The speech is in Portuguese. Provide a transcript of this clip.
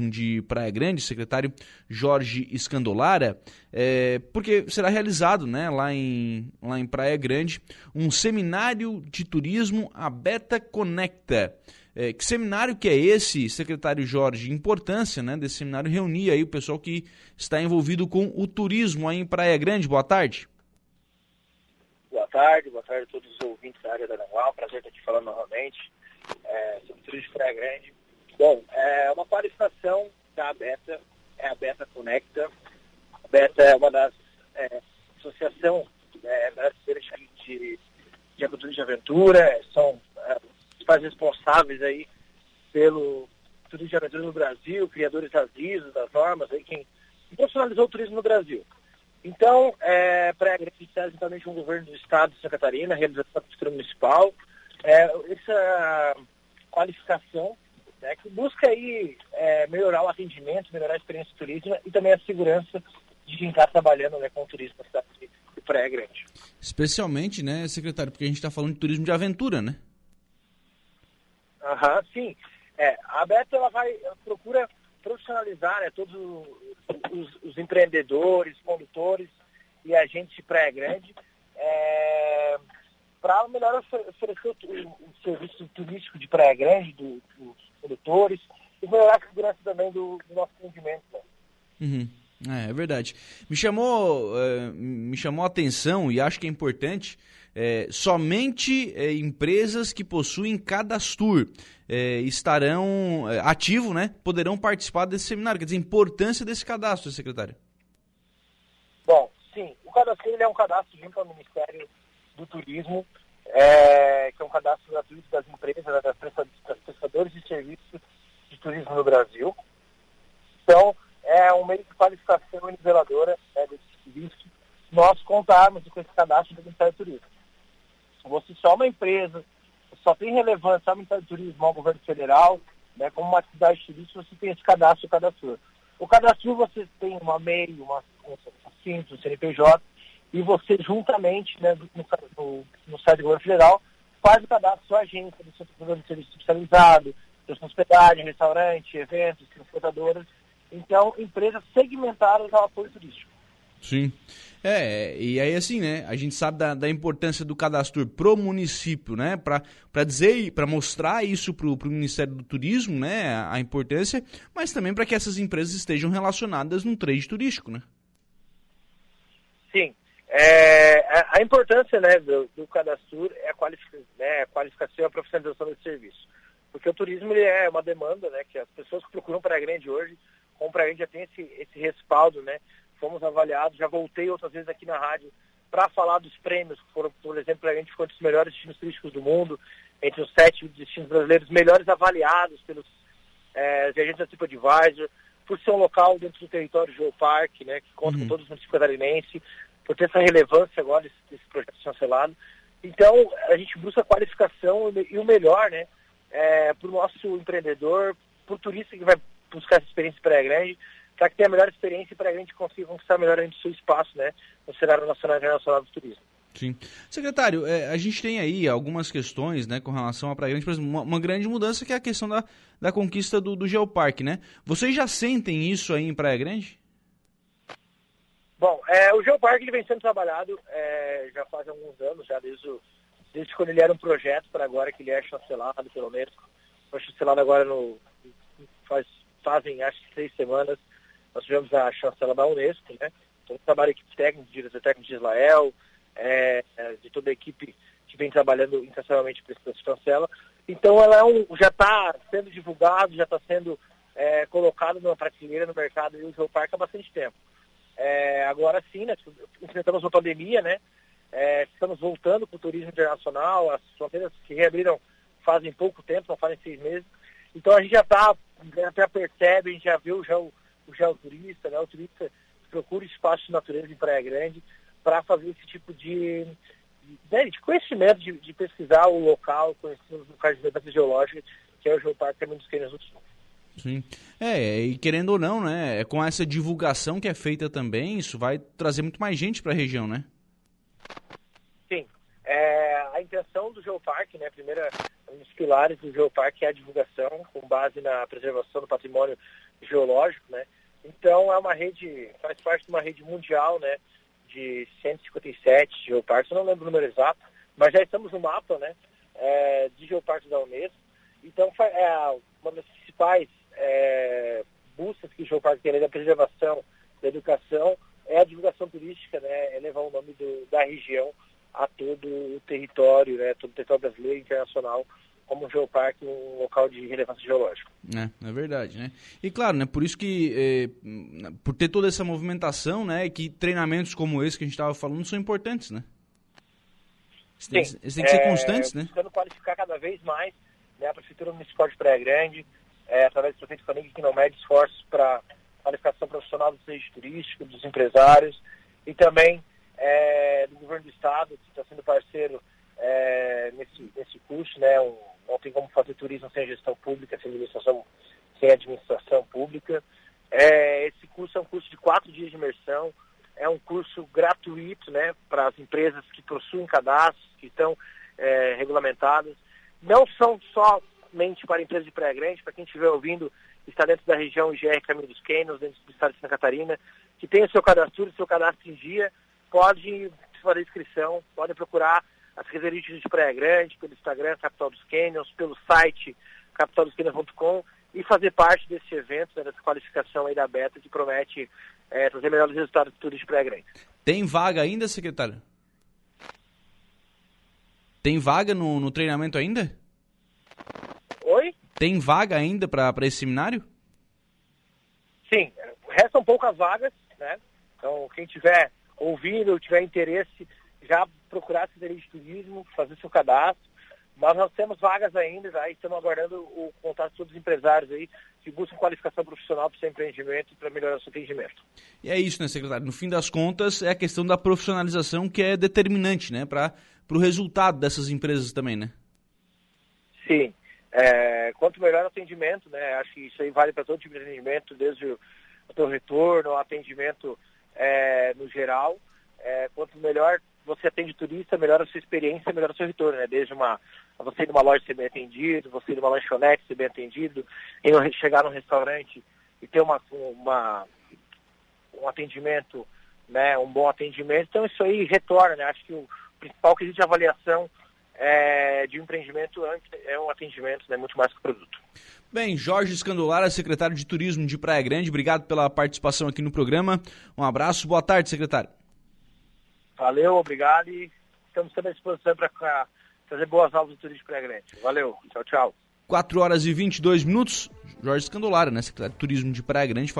de Praia Grande, secretário Jorge Escandolara, é, porque será realizado né, lá, em, lá em Praia Grande um seminário de turismo, a Beta Conecta. É, que seminário que é esse, secretário Jorge? Importância né, desse seminário reunir aí o pessoal que está envolvido com o turismo aí em Praia Grande. Boa tarde. Boa tarde, boa tarde a todos os ouvintes da área da Nanual. Prazer estar aqui falando novamente é, sobre o turismo de Praia Grande. Bom, é uma qualificação da Beta, é a Beta Conecta. A Beta é uma das é, associação é, brasileiras de, de agricultura de aventura, são é, os pais responsáveis aí pelo turismo de aventura no Brasil, criadores das ISOs, das normas, aí quem profissionalizou o turismo no Brasil. Então, é, para agradecer exatamente o governo do estado de Santa Catarina, realização da cultura municipal, é, essa qualificação né, que busca aí é, melhorar o atendimento, melhorar a experiência turística e também a segurança de quem está trabalhando né, com o turismo na cidade de Praia Grande. Especialmente, né, secretário, porque a gente está falando de turismo de aventura, né? Aham, sim. É, a Beto ela vai, ela procura profissionalizar né, todos os, os, empreendedores, condutores e agentes de Praia Grande é, para melhor oferecer o, o, serviço turístico de Praia Grande, do, dos produtores e melhorar a segurança também do, do nosso atendimento. Né? Uhum. É, é, verdade. Me chamou, uh, me chamou a atenção e acho que é importante é, somente é, empresas que possuem cadastro é, estarão é, ativo, né? Poderão participar desse seminário. Quer dizer, a importância desse cadastro, secretário. Bom, sim. O cadastro ele é um cadastro junto ao Ministério do Turismo, é, que é um cadastro gratuito das empresas, das, prestadores de serviços de turismo no Brasil. Então, é um meio de qualificação niveladora né, desse serviço. Nós contarmos com esse cadastro do Ministério do Turismo. Você só uma empresa, só tem relevância ao Ministério do Turismo, ao governo federal, né, como uma atividade turística, você tem esse cadastro cadastro. O cadastro você tem uma MEI, uma, um simples, um CNPJ, e você juntamente, né, no, no, no site do governo federal, faz o cadastro da sua agência, do seu prestador de serviço especializado, da sua hospedagem, restaurante, eventos, transportadoras. Então, empresas segmentadas ao apoio turístico. Sim. É, e aí assim, né? A gente sabe da, da importância do cadastro pro município, né? Para dizer, para mostrar isso pro, pro Ministério do Turismo, né? A, a importância, mas também para que essas empresas estejam relacionadas no trade turístico, né? Sim. É, a, a, importância né, do, do cadastro é a, qualificação, né, a qualificação e a profissionalização desse serviço. Porque o turismo ele é uma demanda, né, que as pessoas que procuram Praia Grande hoje, como Praia Grande já tem esse, esse respaldo, né, fomos avaliados, já voltei outras vezes aqui na rádio para falar dos prêmios, que foram, por exemplo, Praia Grande ficou entre os melhores destinos turísticos do mundo, entre os sete destinos brasileiros melhores avaliados pelos é, viajantes da TripAdvisor, por ser um local dentro do território Geoparque, né, que conta uhum. com todos os municípios catarinenses, por ter essa relevância agora desse projeto chancelado. Então, a gente busca qualificação e o melhor, né, é, para o nosso empreendedor, para o turista que vai buscar essa experiência para a grande, para que tenha a melhor experiência e para a gente consiga conquistar melhor o seu espaço, né, no cenário nacional e internacional do turismo. Sim. Secretário, é, a gente tem aí algumas questões né, com relação à Praia Grande, por exemplo, uma, uma, grande mudança que é a questão da, da conquista do, do Geoparque, né? Vocês já sentem isso aí em Praia Grande? Bom, é, o Geoparque ele vem sendo trabalhado é, já faz alguns anos, já desde, o, desde quando ele era um projeto para agora que ele é chancelado pelo Unesco. Foi chancelado agora no faz, fazem acho que seis semanas. Nós tivemos a chancela da Unesco, né? Então trabalho equipe técnica, diretor técnico de Israel, é, é, de toda a equipe que vem trabalhando intensamente para essa chancela. Então ela é um, já está sendo divulgado, já está sendo é, colocado numa prateleira no mercado e o Geoparque há bastante tempo. É, agora sim, né, enfrentamos uma pandemia, né? É, estamos voltando para o turismo internacional, as fronteiras que reabriram fazem pouco tempo, não fazem seis meses. Então a gente já está, já percebe, a gente já viu já o, o geoturista, né? O turista procura espaço de natureza em Praia Grande para fazer esse tipo de, de, né, de conhecimento, de, de, pesquisar o local, conhecer os locais de geológica, que é o Geoparque Caminho dos Cânions do Sul. Sim. É, e querendo ou não, né, é com essa divulgação que é feita também, isso vai trazer muito mais gente para a região, né? Sim. É, a intenção do Geoparque, né, primeira, um dos pilares do Geoparque é a divulgação, com base na preservação do patrimônio geológico, né? Então é uma rede, faz parte de uma rede mundial, né? De 157 geoparques, eu não lembro o número exato, mas já estamos no mapa, né? É, de geoparques da Unesco. Então é uma das principais é, buscas que o geoparque tem, da preservação, da educação, é a divulgação turística, né? É levar o nome do, da região a todo o território, né? Todo o território brasileiro e internacional como um geoparque um local de relevância geológica. É, é verdade, né? E claro, né, por isso que, é, por ter toda essa movimentação, né, que treinamentos como esse que a gente estava falando são importantes, né? Eles têm, que ser é, constantes, né? Buscando qualificar cada vez mais né, a Prefeitura Municipal de Praia Grande, é, através do prefeito Fanig, que não mede esforços para qualificação profissional do setor turístico, dos empresários e também é, do governo do estado, que está sendo parceiro é, nesse, nesse curso, né? Um, não tem como fazer turismo sem gestão pública, sem administração, sem administração pública. É, esse curso é um curso de quatro dias de imersão, é um curso gratuito, né, para as empresas que possuem cadastros, que estão é, regulamentadas. Não são somente para empresas de Praia Grande, para quem estiver ouvindo, está dentro da região IGR Caminho dos Cânions, dentro do estado de Santa Catarina, que tem o seu cadastro, o seu cadastro em dia, pode fazer inscrição, pode procurar as reservistas de Praia Grande, pelo Instagram Capital dos Canyons, pelo site capitaldoschenions.com e fazer parte desse evento, né, dessa qualificação aí da Beta, que promete é, trazer melhores resultados de turismo de Praia Grande. Tem vaga ainda, secretário? Tem vaga no, no treinamento ainda? Tem vaga ainda para esse seminário? Sim, restam poucas vagas, né? Então, quem tiver ouvindo, tiver interesse, já procurar a Secretaria de Turismo, fazer seu cadastro. Mas nós temos vagas ainda, já, estamos aguardando o contato de todos os empresários aí que buscam qualificação profissional para o seu empreendimento e para melhorar o seu atendimento. E é isso, né, secretário? No fim das contas, é a questão da profissionalização que é determinante, né, para o resultado dessas empresas também, né? Sim. É, quanto melhor o atendimento, né, acho que isso aí vale para todo tipo de atendimento, desde o, o retorno, atendimento é, no geral. É, quanto melhor você atende turista, melhora a sua experiência, melhora o seu retorno, né? Desde uma, você ir numa loja ser bem atendido, você ir numa lanchonete ser bem atendido, em chegar num restaurante e ter uma, uma, um atendimento, né? Um bom atendimento. Então isso aí retorna, né? Acho que o principal quesito de avaliação é, de um empreendimento é um atendimento, né? Muito mais que produto. Bem, Jorge Escandolara, secretário de Turismo de Praia Grande, obrigado pela participação aqui no programa. Um abraço, boa tarde, secretário. Valeu, obrigado e estamos sempre à disposição para fazer boas aulas de turismo Praia Grande. Valeu, tchau, tchau. 4 horas e 22 minutos. Jorge Escandolara, né, secretário de Turismo de Praia Grande.